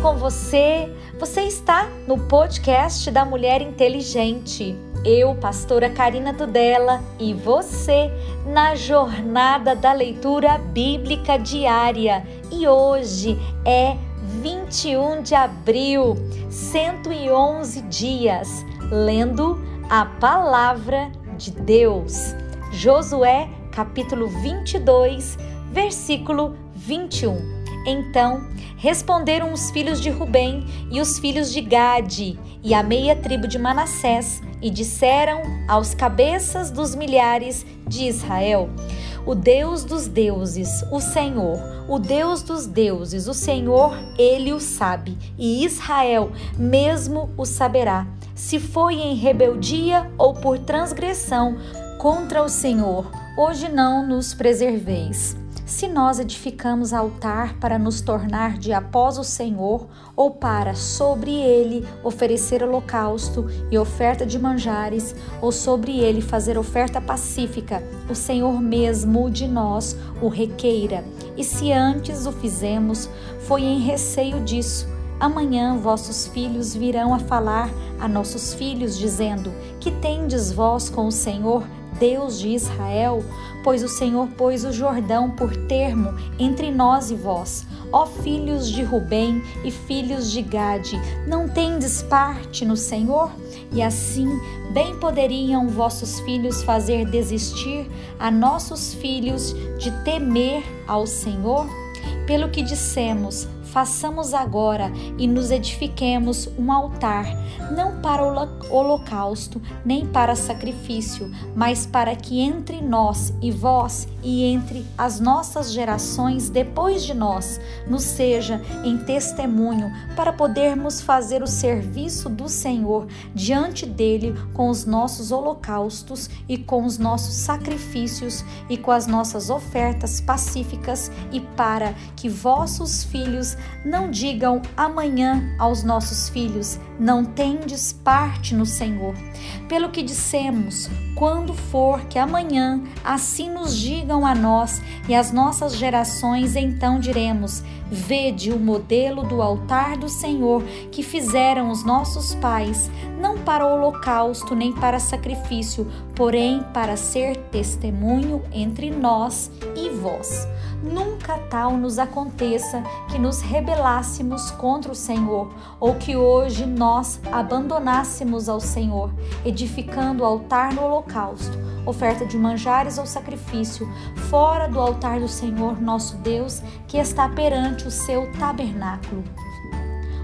com você? Você está no podcast da Mulher Inteligente. Eu, pastora Karina Tudela, e você na jornada da leitura bíblica diária. E hoje é 21 de abril, 111 dias, lendo a palavra de Deus. Josué, capítulo 22, versículo 21. Então responderam os filhos de Rubem e os filhos de Gade e a meia tribo de Manassés e disseram aos cabeças dos milhares de Israel: O Deus dos deuses, o Senhor, o Deus dos deuses, o Senhor, ele o sabe, e Israel mesmo o saberá, se foi em rebeldia ou por transgressão contra o Senhor. Hoje não nos preserveis se nós edificamos altar para nos tornar de após o Senhor, ou para sobre ele oferecer holocausto e oferta de manjares, ou sobre ele fazer oferta pacífica, o Senhor mesmo de nós o requeira. E se antes o fizemos, foi em receio disso. Amanhã vossos filhos virão a falar a nossos filhos, dizendo: Que tendes vós com o Senhor? Deus de Israel, pois o Senhor pôs o Jordão por termo entre nós e vós. Ó filhos de Rubem e filhos de Gade, não tendes parte no Senhor? E assim bem poderiam vossos filhos fazer desistir a nossos filhos de temer ao Senhor? Pelo que dissemos, façamos agora e nos edifiquemos um altar, não para o holocausto, nem para sacrifício, mas para que entre nós e vós e entre as nossas gerações depois de nós nos seja em testemunho para podermos fazer o serviço do Senhor diante dele com os nossos holocaustos e com os nossos sacrifícios e com as nossas ofertas pacíficas e para que vossos filhos não digam amanhã aos nossos filhos: não tendes parte no Senhor. Pelo que dissemos, quando for que amanhã assim nos digam a nós e às nossas gerações, então diremos: Vede o modelo do altar do Senhor que fizeram os nossos pais, não para holocausto nem para sacrifício, porém para ser testemunho entre nós e vós. Nunca tal nos aconteça que nos rebelássemos contra o Senhor, ou que hoje nós abandonássemos ao Senhor, edificando altar no holocausto, oferta de manjares ou sacrifício, fora do altar do Senhor nosso Deus, que está perante o seu tabernáculo.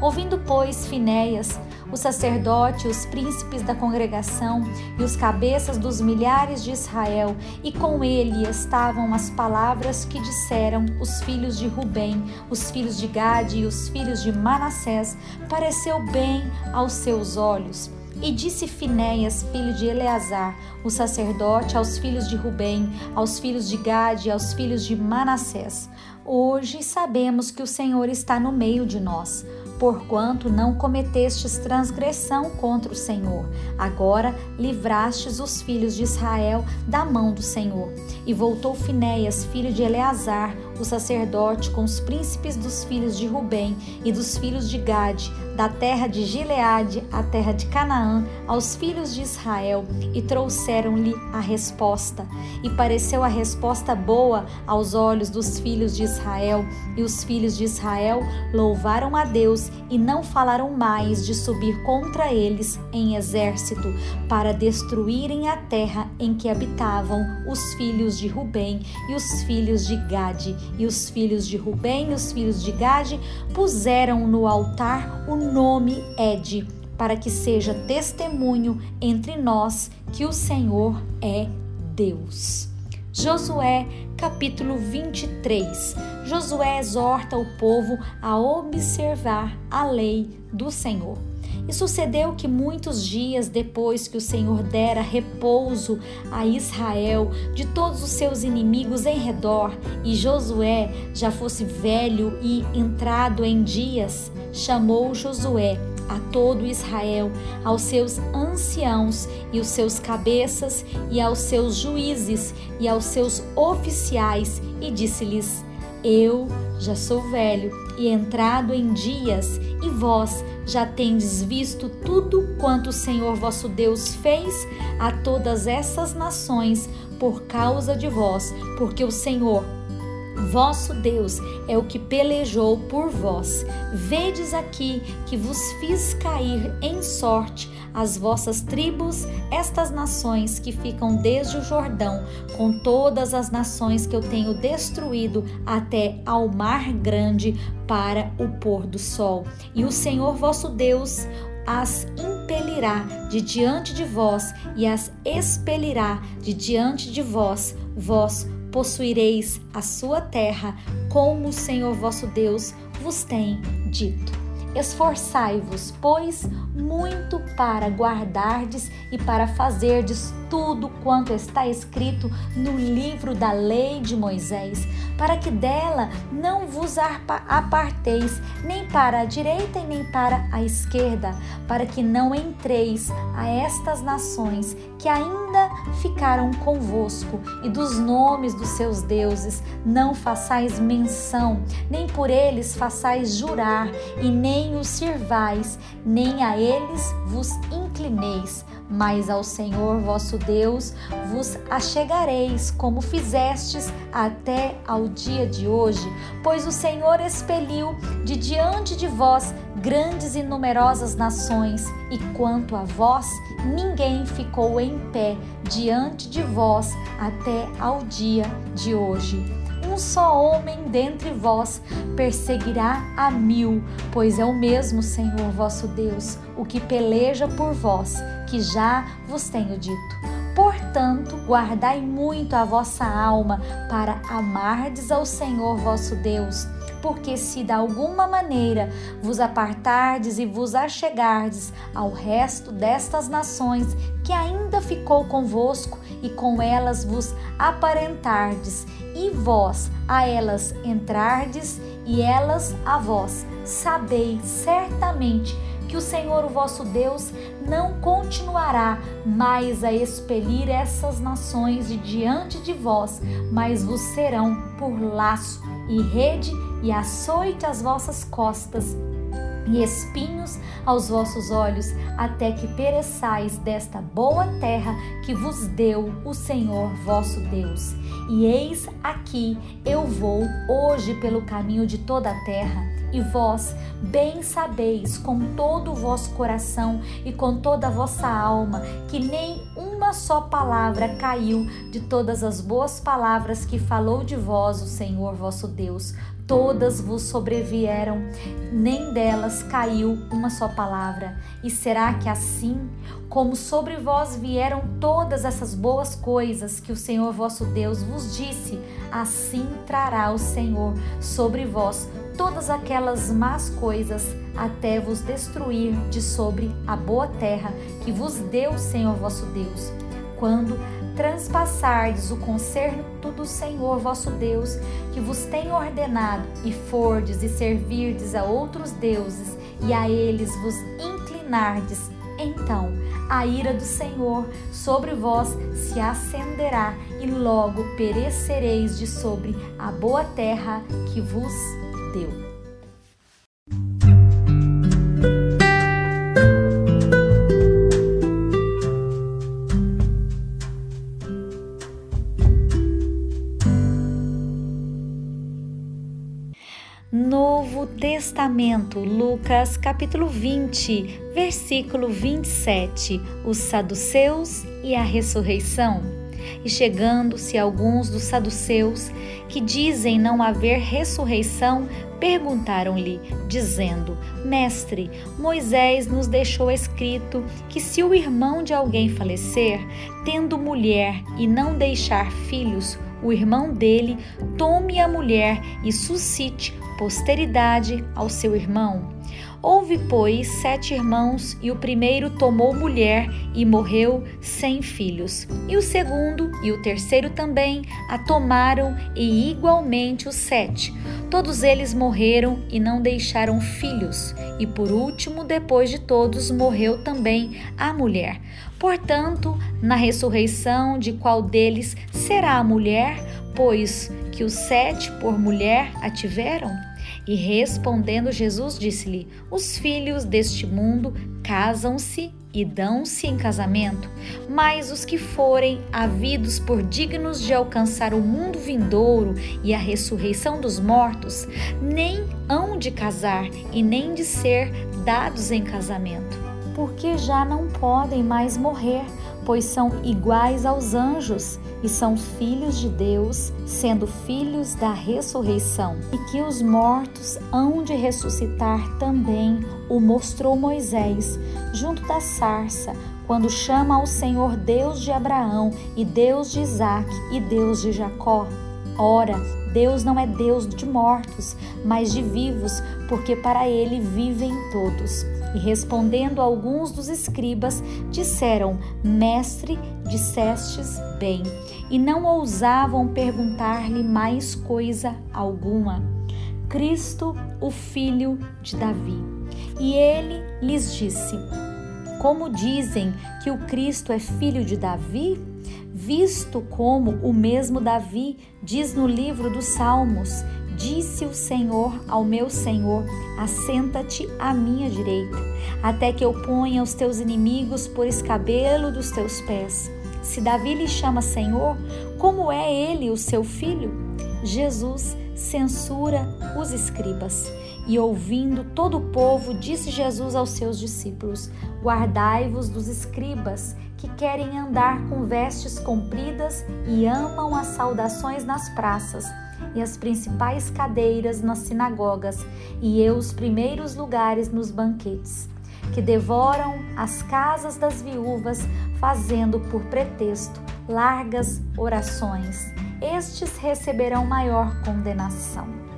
Ouvindo, pois, Finéias, o sacerdote, os príncipes da congregação e os cabeças dos milhares de Israel, e com ele estavam as palavras que disseram os filhos de Rubem, os filhos de Gade e os filhos de Manassés, pareceu bem aos seus olhos. E disse Finéias, filho de Eleazar, o sacerdote, aos filhos de Rubem, aos filhos de Gade e aos filhos de Manassés: Hoje sabemos que o Senhor está no meio de nós porquanto não cometestes transgressão contra o Senhor. Agora livrastes os filhos de Israel da mão do Senhor. E voltou Finéias, filho de Eleazar, o sacerdote, com os príncipes dos filhos de Rubem e dos filhos de Gade, da terra de Gileade à terra de Canaã, aos filhos de Israel, e trouxeram-lhe a resposta. E pareceu a resposta boa aos olhos dos filhos de Israel, e os filhos de Israel louvaram a Deus e não falaram mais de subir contra eles em exército para destruírem a terra em que habitavam os filhos de Rubem e os filhos de Gade. E os filhos de Rubem e os filhos de Gade puseram no altar o nome Ed, para que seja testemunho entre nós que o Senhor é Deus. Josué capítulo 23. Josué exorta o povo a observar a lei do Senhor. E sucedeu que muitos dias depois que o Senhor dera repouso a Israel de todos os seus inimigos em redor, e Josué já fosse velho e entrado em dias, chamou Josué a todo Israel, aos seus anciãos e os seus cabeças, e aos seus juízes e aos seus oficiais, e disse-lhes: Eu já sou velho e entrado em dias, e vós já tendes visto tudo quanto o Senhor vosso Deus fez a todas essas nações por causa de vós, porque o Senhor Vosso Deus é o que pelejou por vós. Vedes aqui que vos fiz cair em sorte as vossas tribos, estas nações que ficam desde o Jordão, com todas as nações que eu tenho destruído até ao mar grande para o pôr do sol. E o Senhor vosso Deus as impelirá de diante de vós e as expelirá de diante de vós, vós possuireis a sua terra, como o Senhor vosso Deus vos tem dito. Esforçai-vos, pois, muito para guardardes e para fazerdes tudo quanto está escrito no livro da lei de Moisés, para que dela não vos aparteis nem para a direita e nem para a esquerda, para que não entreis a estas nações que ainda ficaram convosco, e dos nomes dos seus deuses não façais menção, nem por eles façais jurar, e nem os sirvais, nem a eles vos inclineis mas ao Senhor vosso Deus vos achegareis, como fizestes até ao dia de hoje, pois o Senhor expeliu de diante de vós grandes e numerosas nações, e quanto a vós, ninguém ficou em pé diante de vós até ao dia de hoje só homem dentre vós perseguirá a mil, pois é o mesmo Senhor vosso Deus, o que peleja por vós, que já vos tenho dito. Portanto, guardai muito a vossa alma para amardes ao Senhor vosso Deus porque se de alguma maneira vos apartardes e vos achegardes ao resto destas nações que ainda ficou convosco e com elas vos aparentardes, e vós a elas entrardes e elas a vós, sabei certamente que o Senhor, o vosso Deus, não continuará mais a expelir essas nações de diante de vós, mas vos serão por laço e rede e açoite às vossas costas e espinhos aos vossos olhos, até que pereçais desta boa terra que vos deu o Senhor vosso Deus. E eis aqui eu vou hoje pelo caminho de toda a terra, e vós bem sabeis com todo o vosso coração e com toda a vossa alma que nem uma só palavra caiu de todas as boas palavras que falou de vós o Senhor vosso Deus todas vos sobrevieram, nem delas caiu uma só palavra. E será que assim, como sobre vós vieram todas essas boas coisas que o Senhor vosso Deus vos disse, assim trará o Senhor sobre vós todas aquelas más coisas, até vos destruir de sobre a boa terra que vos deu o Senhor vosso Deus. Quando transpassardes o concerto do Senhor vosso Deus, que vos tem ordenado, e fordes e servirdes a outros deuses, e a eles vos inclinardes, então a ira do Senhor sobre vós se acenderá, e logo perecereis de sobre a boa terra que vos deu. Testamento, Lucas capítulo 20, versículo 27, os saduceus e a ressurreição. E chegando-se alguns dos saduceus, que dizem não haver ressurreição, perguntaram-lhe, dizendo: Mestre, Moisés nos deixou escrito que se o irmão de alguém falecer, tendo mulher e não deixar filhos, o irmão dele tome a mulher e suscite posteridade ao seu irmão. Houve, pois, sete irmãos, e o primeiro tomou mulher e morreu sem filhos. E o segundo e o terceiro também a tomaram, e igualmente os sete. Todos eles morreram e não deixaram filhos. E por último, depois de todos, morreu também a mulher. Portanto, na ressurreição, de qual deles será a mulher? Pois que os sete por mulher a tiveram? E respondendo Jesus disse-lhe: Os filhos deste mundo casam-se e dão-se em casamento, mas os que forem havidos por dignos de alcançar o mundo vindouro e a ressurreição dos mortos, nem hão de casar e nem de ser dados em casamento, porque já não podem mais morrer, pois são iguais aos anjos e são filhos de Deus, sendo filhos da ressurreição, e que os mortos hão de ressuscitar também, o mostrou Moisés, junto da sarça, quando chama ao Senhor Deus de Abraão, e Deus de Isaque, e Deus de Jacó. Ora, Deus não é Deus de mortos, mas de vivos, porque para ele vivem todos. E respondendo alguns dos escribas, disseram: Mestre, dissestes bem. E não ousavam perguntar-lhe mais coisa alguma. Cristo, o filho de Davi. E ele lhes disse: Como dizem que o Cristo é filho de Davi? Visto como o mesmo Davi diz no livro dos Salmos: Disse o Senhor ao meu Senhor: Assenta-te à minha direita, até que eu ponha os teus inimigos por escabelo dos teus pés. Se Davi lhe chama Senhor, como é ele o seu filho? Jesus censura os escribas. E ouvindo todo o povo, disse Jesus aos seus discípulos: Guardai-vos dos escribas, que querem andar com vestes compridas e amam as saudações nas praças e as principais cadeiras nas sinagogas e os primeiros lugares nos banquetes, que devoram as casas das viúvas, fazendo por pretexto largas orações. Estes receberão maior condenação.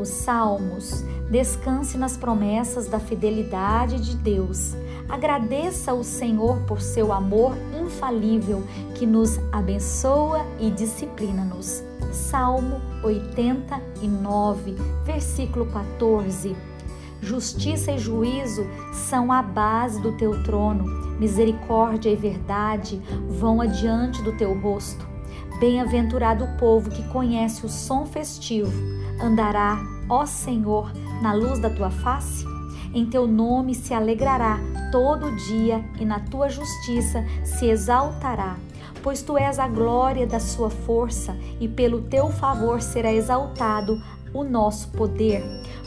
Os salmos, descanse nas promessas da fidelidade de Deus. Agradeça ao Senhor por seu amor infalível que nos abençoa e disciplina-nos. Salmo 89, versículo 14. Justiça e juízo são a base do teu trono, misericórdia e verdade vão adiante do teu rosto. Bem-aventurado o povo que conhece o som festivo Andará, ó Senhor, na luz da tua face? Em teu nome se alegrará todo dia e na tua justiça se exaltará. Pois tu és a glória da sua força e pelo teu favor será exaltado o nosso poder.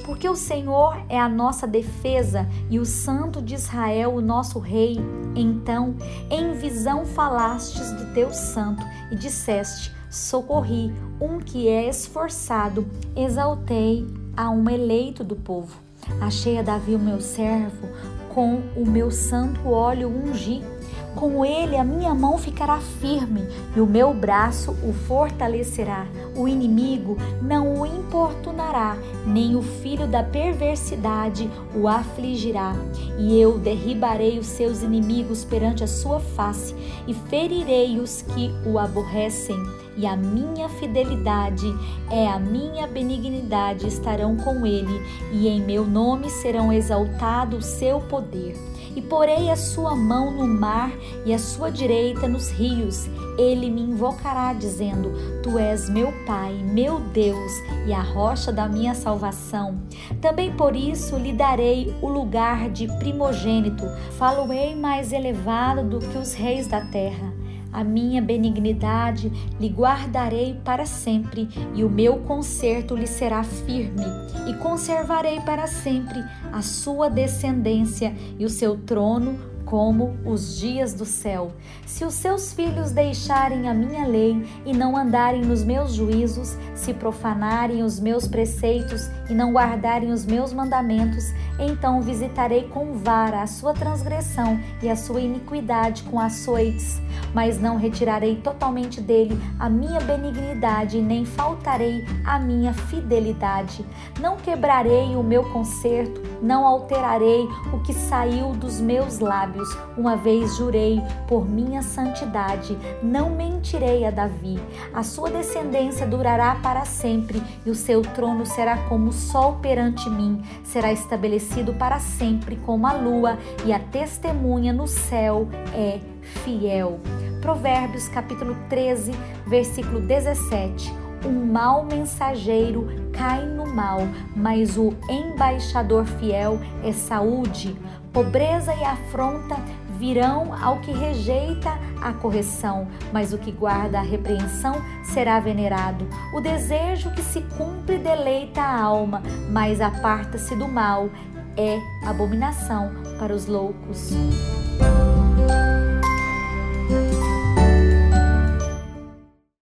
Porque o Senhor é a nossa defesa e o Santo de Israel o nosso Rei. Então, em visão falastes do teu santo e disseste: socorri um que é esforçado, exaltei a um eleito do povo. Achei a Davi o meu servo, com o meu santo óleo ungi. Com ele a minha mão ficará firme e o meu braço o fortalecerá. O inimigo não o importunará, nem o filho da perversidade o afligirá. E eu derribarei os seus inimigos perante a sua face e ferirei os que o aborrecem e a minha fidelidade é a minha benignidade estarão com ele, e em meu nome serão exaltado o seu poder. E porei a sua mão no mar e a sua direita nos rios. Ele me invocará, dizendo: Tu és meu Pai, meu Deus e a rocha da minha salvação. Também por isso lhe darei o lugar de primogênito, falo-ei mais elevado do que os reis da terra a minha benignidade lhe guardarei para sempre, e o meu conserto lhe será firme, e conservarei para sempre a sua descendência e o seu trono como os dias do céu. Se os seus filhos deixarem a minha lei e não andarem nos meus juízos, se profanarem os meus preceitos e não guardarem os meus mandamentos, então visitarei com vara a sua transgressão e a sua iniquidade com açoites, mas não retirarei totalmente dele a minha benignidade, nem faltarei a minha fidelidade. Não quebrarei o meu conserto não alterarei o que saiu dos meus lábios. Uma vez jurei por minha santidade, não mentirei a Davi. A sua descendência durará para sempre e o seu trono será como o sol perante mim. Será estabelecido para sempre como a lua e a testemunha no céu é fiel. Provérbios capítulo 13, versículo 17 um mau mensageiro cai no mal, mas o embaixador fiel é saúde. Pobreza e afronta virão ao que rejeita a correção, mas o que guarda a repreensão será venerado. O desejo que se cumpre deleita a alma, mas aparta-se do mal é abominação para os loucos.